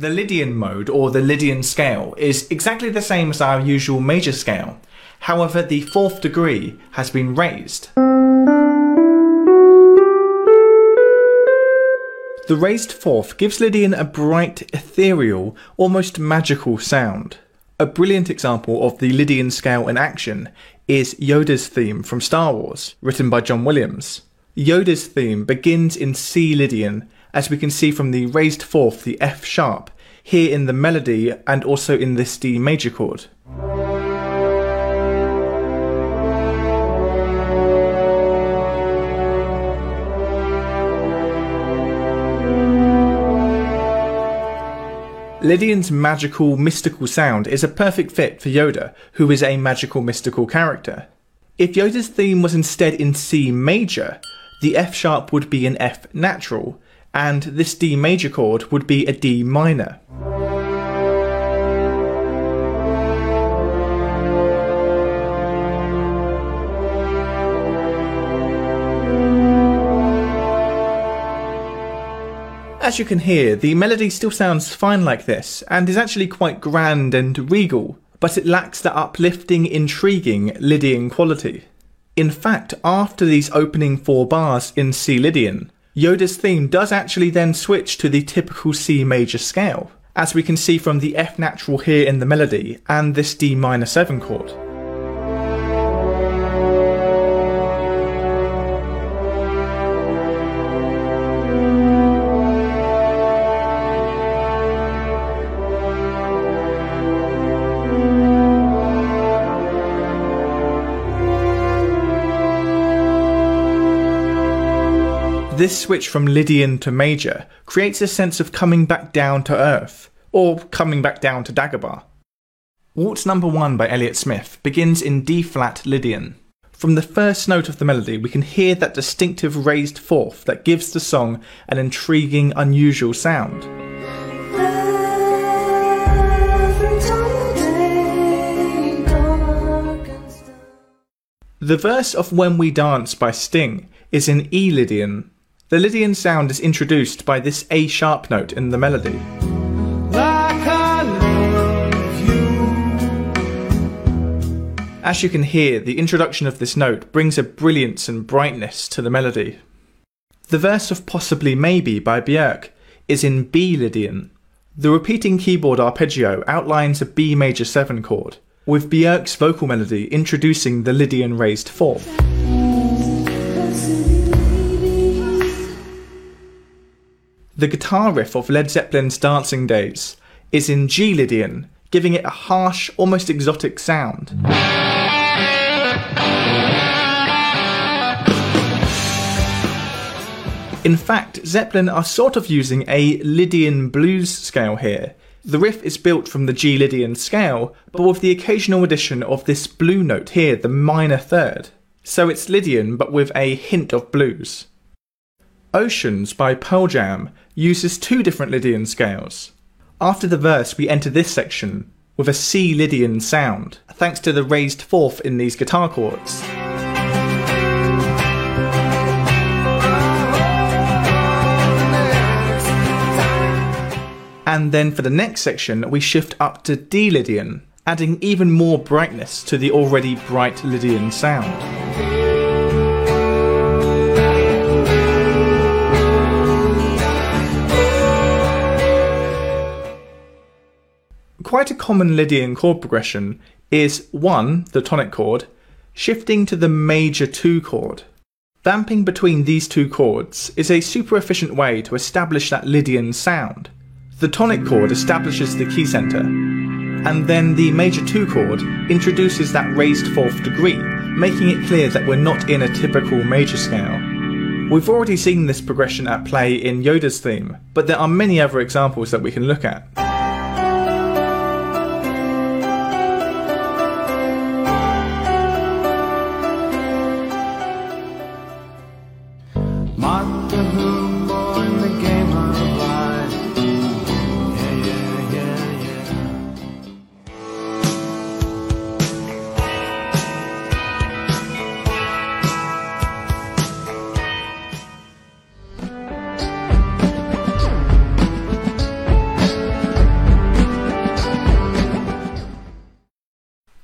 The Lydian mode, or the Lydian scale, is exactly the same as our usual major scale. However, the fourth degree has been raised. The raised fourth gives Lydian a bright, ethereal, almost magical sound. A brilliant example of the Lydian scale in action is Yoda's theme from Star Wars, written by John Williams. Yoda's theme begins in C Lydian as we can see from the raised fourth, the F sharp, here in the melody and also in this D major chord. Lydian's magical, mystical sound is a perfect fit for Yoda, who is a magical, mystical character. If Yoda's theme was instead in C major, the F sharp would be an F natural, and this D major chord would be a D minor. As you can hear, the melody still sounds fine like this, and is actually quite grand and regal, but it lacks the uplifting, intriguing Lydian quality. In fact, after these opening four bars in C Lydian, Yoda's theme does actually then switch to the typical C major scale, as we can see from the F natural here in the melody and this D minor 7 chord. This switch from Lydian to major creates a sense of coming back down to earth, or coming back down to Dagobah. Waltz number one by Elliott Smith begins in D flat Lydian. From the first note of the melody, we can hear that distinctive raised fourth that gives the song an intriguing, unusual sound. The verse of When We Dance by Sting is in E Lydian, the Lydian sound is introduced by this A sharp note in the melody. As you can hear, the introduction of this note brings a brilliance and brightness to the melody. The verse of Possibly Maybe by Björk is in B Lydian. The repeating keyboard arpeggio outlines a B major 7 chord, with Björk's vocal melody introducing the Lydian raised fourth. The guitar riff of Led Zeppelin's Dancing Days is in G Lydian, giving it a harsh, almost exotic sound. In fact, Zeppelin are sort of using a Lydian blues scale here. The riff is built from the G Lydian scale, but with the occasional addition of this blue note here, the minor third. So it's Lydian, but with a hint of blues. Oceans by Pearl Jam uses two different Lydian scales. After the verse, we enter this section with a C Lydian sound, thanks to the raised fourth in these guitar chords. And then for the next section, we shift up to D Lydian, adding even more brightness to the already bright Lydian sound. Quite a common Lydian chord progression is 1, the tonic chord, shifting to the major 2 chord. Vamping between these two chords is a super efficient way to establish that Lydian sound. The tonic chord establishes the key center, and then the major 2 chord introduces that raised fourth degree, making it clear that we're not in a typical major scale. We've already seen this progression at play in Yoda's theme, but there are many other examples that we can look at.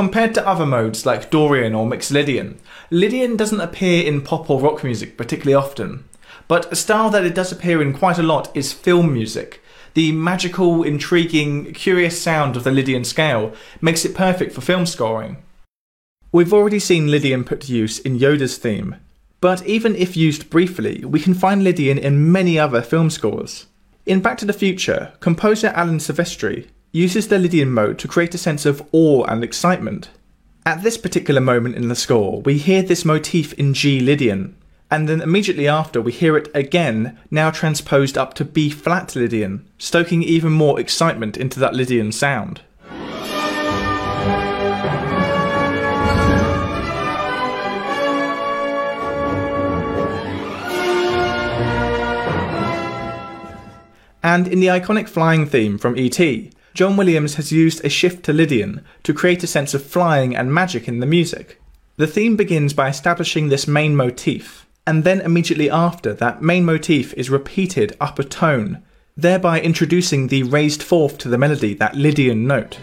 Compared to other modes like Dorian or Mixolydian, Lydian, Lydian doesn't appear in pop or rock music particularly often, but a style that it does appear in quite a lot is film music. The magical, intriguing, curious sound of the Lydian scale makes it perfect for film scoring. We've already seen Lydian put to use in Yoda's theme, but even if used briefly, we can find Lydian in many other film scores. In Back to the Future, composer Alan Silvestri uses the Lydian mode to create a sense of awe and excitement. At this particular moment in the score, we hear this motif in G Lydian, and then immediately after we hear it again, now transposed up to B flat Lydian, stoking even more excitement into that Lydian sound. And in the iconic flying theme from E.T., John Williams has used a shift to Lydian to create a sense of flying and magic in the music. The theme begins by establishing this main motif, and then immediately after, that main motif is repeated up a tone, thereby introducing the raised fourth to the melody, that Lydian note.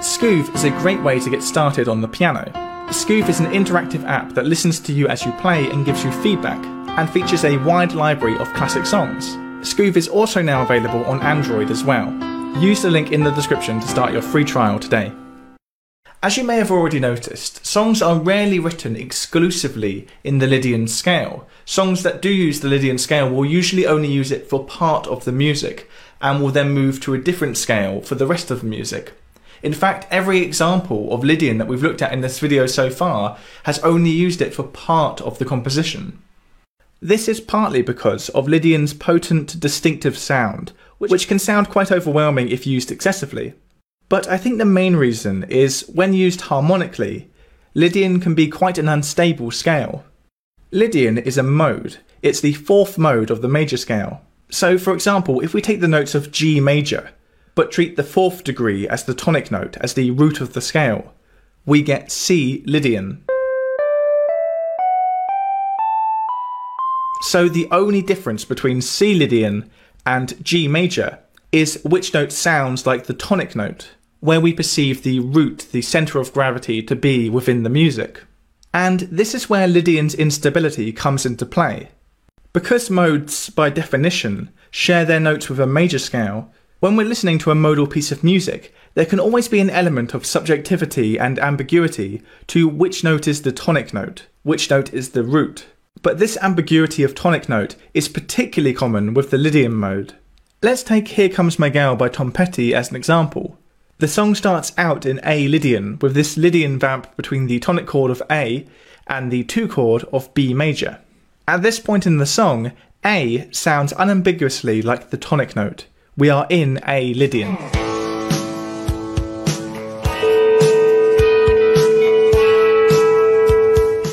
Skoov is a great way to get started on the piano. Skoov is an interactive app that listens to you as you play and gives you feedback, and features a wide library of classic songs. Skoov is also now available on Android as well. Use the link in the description to start your free trial today. As you may have already noticed, songs are rarely written exclusively in the Lydian scale. Songs that do use the Lydian scale will usually only use it for part of the music, and will then move to a different scale for the rest of the music. In fact, every example of Lydian that we've looked at in this video so far has only used it for part of the composition. This is partly because of Lydian's potent, distinctive sound, which can sound quite overwhelming if used excessively. But I think the main reason is when used harmonically, Lydian can be quite an unstable scale. Lydian is a mode, it's the fourth mode of the major scale. So, for example, if we take the notes of G major, but treat the fourth degree as the tonic note, as the root of the scale, we get C Lydian. So the only difference between C Lydian and G major is which note sounds like the tonic note, where we perceive the root, the centre of gravity, to be within the music. And this is where Lydian's instability comes into play. Because modes, by definition, share their notes with a major scale, when we're listening to a modal piece of music, there can always be an element of subjectivity and ambiguity to which note is the tonic note, which note is the root. But this ambiguity of tonic note is particularly common with the Lydian mode. Let's take Here Comes My Gal by Tom Petty as an example. The song starts out in A Lydian with this Lydian vamp between the tonic chord of A and the 2 chord of B major. At this point in the song, A sounds unambiguously like the tonic note. We are in A Lydian.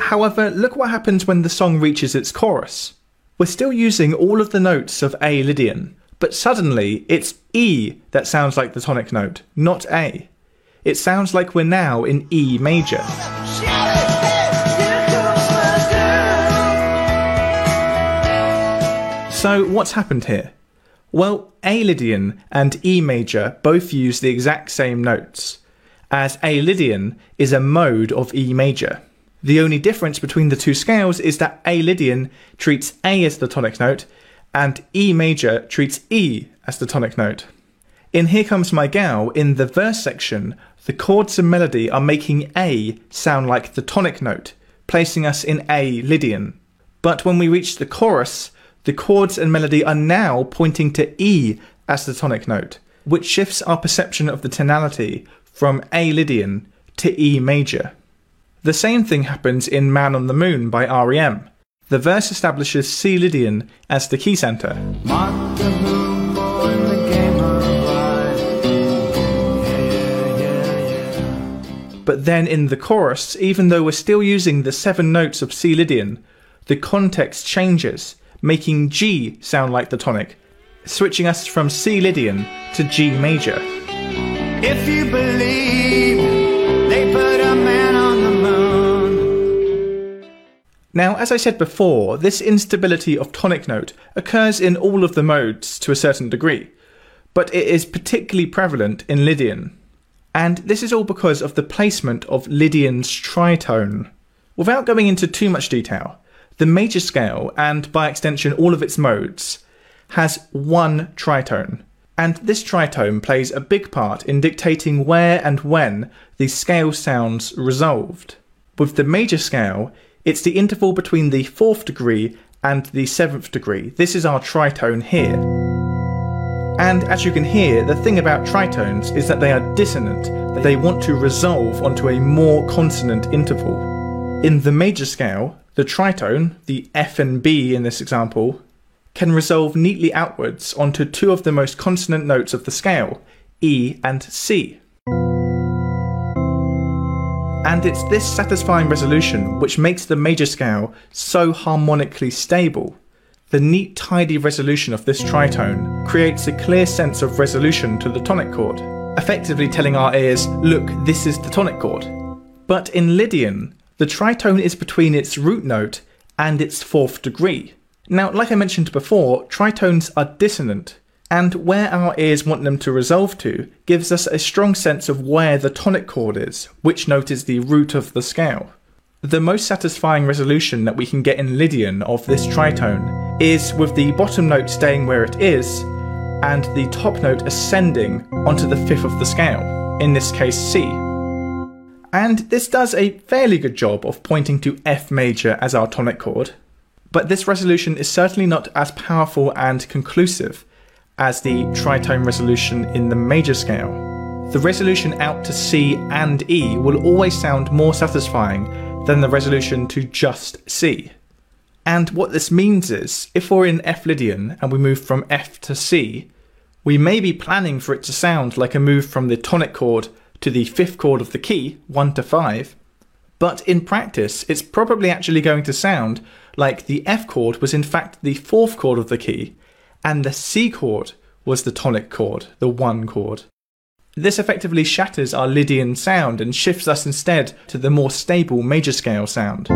However, look what happens when the song reaches its chorus. We're still using all of the notes of A Lydian, but suddenly it's E that sounds like the tonic note, not A. It sounds like we're now in E major. So, what's happened here? Well, A Lydian and E major both use the exact same notes, as A Lydian is a mode of E major. The only difference between the two scales is that A Lydian treats A as the tonic note, and E major treats E as the tonic note. In Here Comes My Gal, in the verse section, the chords and melody are making A sound like the tonic note, placing us in A Lydian. But when we reach the chorus, the chords and melody are now pointing to E as the tonic note, which shifts our perception of the tonality from A Lydian to E major. The same thing happens in Man on the Moon by REM. The verse establishes C Lydian as the key center. But then in the chorus, even though we're still using the seven notes of C Lydian, the context changes making G sound like the tonic, switching us from C Lydian to G major. If you believe they put a man on the moon. Now, as I said before, this instability of tonic note occurs in all of the modes to a certain degree, but it is particularly prevalent in Lydian. And this is all because of the placement of Lydian's tritone. Without going into too much detail, the major scale, and by extension all of its modes, has one tritone. And this tritone plays a big part in dictating where and when the scale sounds resolved. With the major scale, it's the interval between the fourth degree and the seventh degree. This is our tritone here. And as you can hear, the thing about tritones is that they are dissonant, that they want to resolve onto a more consonant interval. In the major scale, the tritone, the F and B in this example, can resolve neatly outwards onto two of the most consonant notes of the scale, E and C. And it's this satisfying resolution which makes the major scale so harmonically stable. The neat, tidy resolution of this tritone creates a clear sense of resolution to the tonic chord, effectively telling our ears, look, this is the tonic chord. But in Lydian, the tritone is between its root note and its fourth degree. Now, like I mentioned before, tritones are dissonant, and where our ears want them to resolve to gives us a strong sense of where the tonic chord is, which note is the root of the scale. The most satisfying resolution that we can get in Lydian of this tritone is with the bottom note staying where it is and the top note ascending onto the fifth of the scale, in this case C. And this does a fairly good job of pointing to F major as our tonic chord, but this resolution is certainly not as powerful and conclusive as the tritone resolution in the major scale. The resolution out to C and E will always sound more satisfying than the resolution to just C. And what this means is, if we're in F Lydian and we move from F to C, we may be planning for it to sound like a move from the tonic chord to the fifth chord of the key, 1 to 5, but in practice, it's probably actually going to sound like the F chord was in fact the fourth chord of the key, and the C chord was the tonic chord, the 1 chord. This effectively shatters our Lydian sound and shifts us instead to the more stable major scale sound.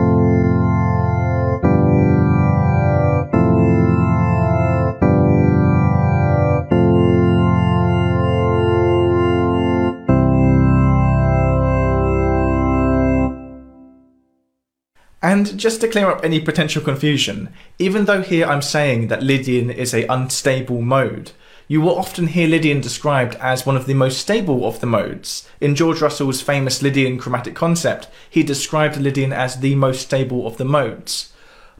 And just to clear up any potential confusion, even though here I'm saying that Lydian is a unstable mode, you will often hear Lydian described as one of the most stable of the modes. In George Russell's famous Lydian chromatic concept, he described Lydian as the most stable of the modes.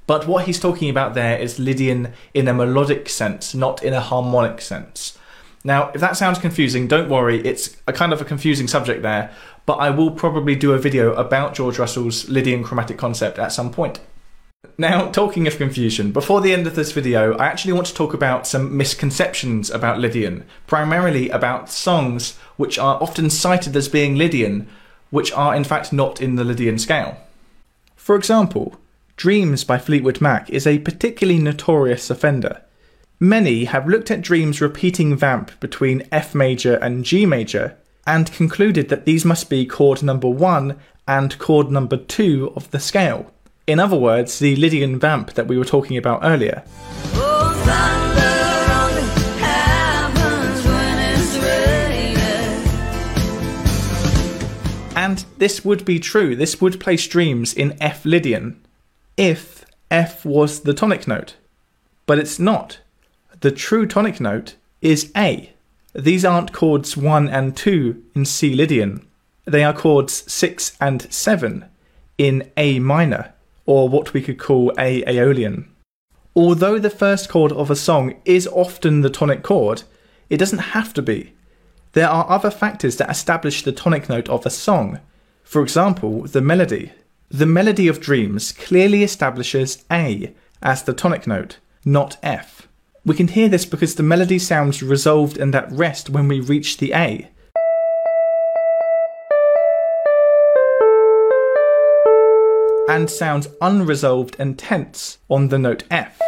But what he's talking about there is Lydian in a melodic sense, not in a harmonic sense. Now, if that sounds confusing, don't worry, it's a kind of a confusing subject there, but I will probably do a video about George Russell's Lydian chromatic concept at some point. Now, talking of confusion, before the end of this video, I actually want to talk about some misconceptions about Lydian, primarily about songs which are often cited as being Lydian, which are in fact not in the Lydian scale. For example, Dreams by Fleetwood Mac is a particularly notorious offender. Many have looked at Dream's repeating vamp between F major and G major and concluded that these must be chord number 1 and chord number 2 of the scale. In other words, the Lydian vamp that we were talking about earlier. And this would be true, this would place Dreams in F Lydian, if F was the tonic note. But it's not. The true tonic note is A. These aren't chords 1 and 2 in C Lydian. They are chords 6 and 7 in A minor, or what we could call A Aeolian. Although the first chord of a song is often the tonic chord, it doesn't have to be. There are other factors that establish the tonic note of a song. For example, the melody. The melody of Dreams clearly establishes A as the tonic note, not F. We can hear this because the melody sounds resolved and at rest when we reach the A. And sounds unresolved and tense on the note F.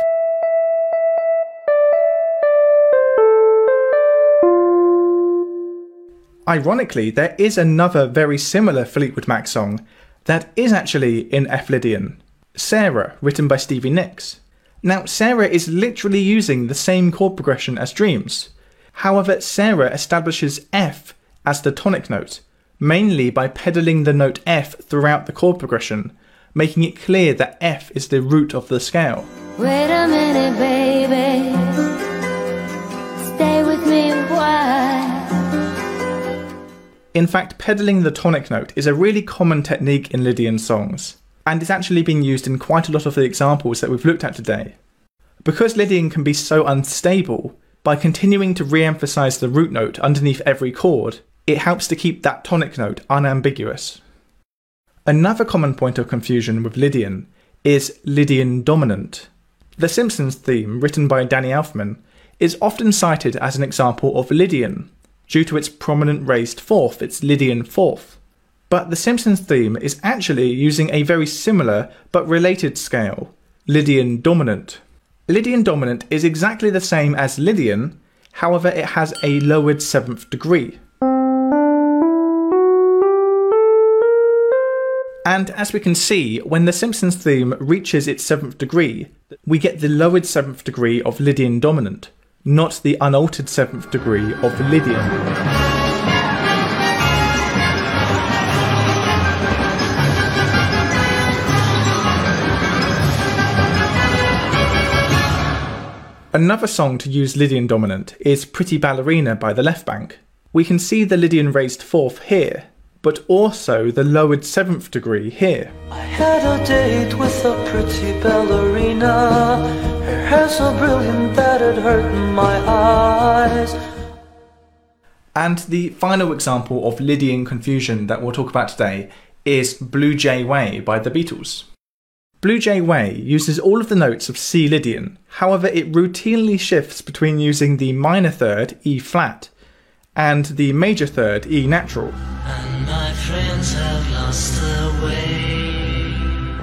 Ironically, there is another very similar Fleetwood Mac song that is actually in F Lydian. Sara, written by Stevie Nicks. Now, Sara is literally using the same chord progression as Dreams. However, Sara establishes F as the tonic note, mainly by pedaling the note F throughout the chord progression, making it clear that F is the root of the scale. Wait a minute, baby. Stay with me a while. In fact, pedaling the tonic note is a really common technique in Lydian songs, and is actually being used in quite a lot of the examples that we've looked at today. Because Lydian can be so unstable, by continuing to re emphasize the root note underneath every chord, it helps to keep that tonic note unambiguous. Another common point of confusion with Lydian is Lydian dominant. The Simpsons theme, written by Danny Elfman, is often cited as an example of Lydian, due to its prominent raised fourth, its Lydian fourth. But the Simpsons theme is actually using a very similar but related scale, Lydian dominant. Lydian dominant is exactly the same as Lydian, however, it has a lowered seventh degree. And as we can see, when the Simpsons theme reaches its seventh degree, we get the lowered seventh degree of Lydian dominant, not the unaltered seventh degree of Lydian. Another song to use Lydian dominant is Pretty Ballerina by the Left Bank. We can see the Lydian raised fourth here, but also the lowered seventh degree here. I had a date with a pretty ballerina. Her hair so brilliant that it hurt my eyes. And the final example of Lydian confusion that we'll talk about today is Blue Jay Way by the Beatles. Blue Jay Way uses all of the notes of C Lydian, however, it routinely shifts between using the minor third, E flat, and the major third, E natural. And my friends have lost their way.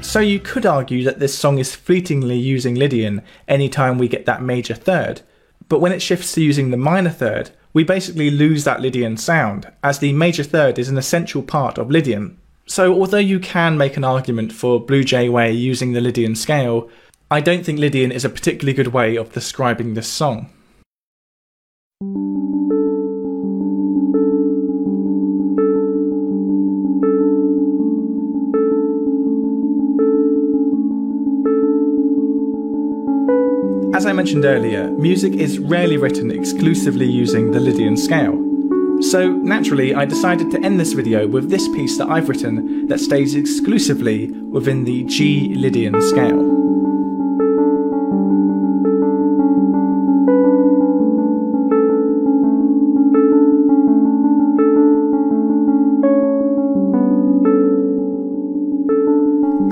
So you could argue that this song is fleetingly using Lydian anytime we get that major third, but when it shifts to using the minor third, we basically lose that Lydian sound, as the major third is an essential part of Lydian. So although you can make an argument for Blue Jay Way using the Lydian scale, I don't think Lydian is a particularly good way of describing this song. As I mentioned earlier, music is rarely written exclusively using the Lydian scale. So naturally, I decided to end this video with this piece that I've written that stays exclusively within the G Lydian scale.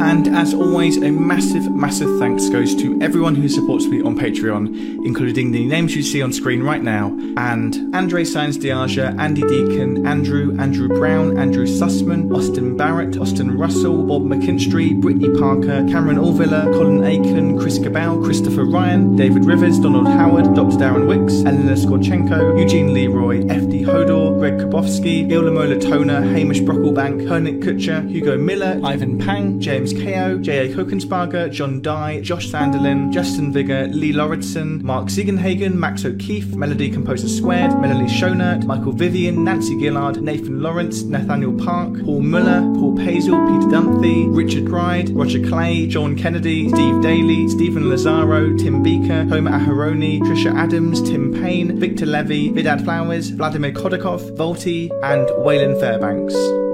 And as always, a massive, massive thanks goes to everyone who supports me on Patreon, including the names you see on screen right now, and Andre Sainz Diaja, Andy Deacon, Andrew, Andrew Brown, Andrew Sussman, Austin Barrett, Austin Russell, Bob McKinstry, Brittany Parker, Cameron Orvilla, Colin Aiken, Chris Cabell, Christopher Ryan, David Rivers, Donald Howard, Dr. Darren Wicks, Elena Skorchenko, Eugene Leroy, FD Hodor, Greg Kabowski, Ilamo Latona, Hamish Brocklebank, Hernick Kutcher, Hugo Miller, Ivan Pang, James KO, J.A. Kokensparger, John Dye, Josh Sanderlin, Justin Vigor, Lee Lauritsen, Mark Ziegenhagen, Max O'Keefe, Melody Composer Squared, Melanie Schonert, Michael Vivian, Nancy Gillard, Nathan Lawrence, Nathaniel Park, Paul Muller, Paul Pazel, Peter Dunphy, Richard Gride, Roger Clay, John Kennedy, Steve Daly, Stephen Lazaro, Tim Beaker, Homer Aharoni, Trisha Adams, Tim Payne, Victor Levy, Vidad Flowers, Vladimir Kodakov, Volti, and Waylon Fairbanks.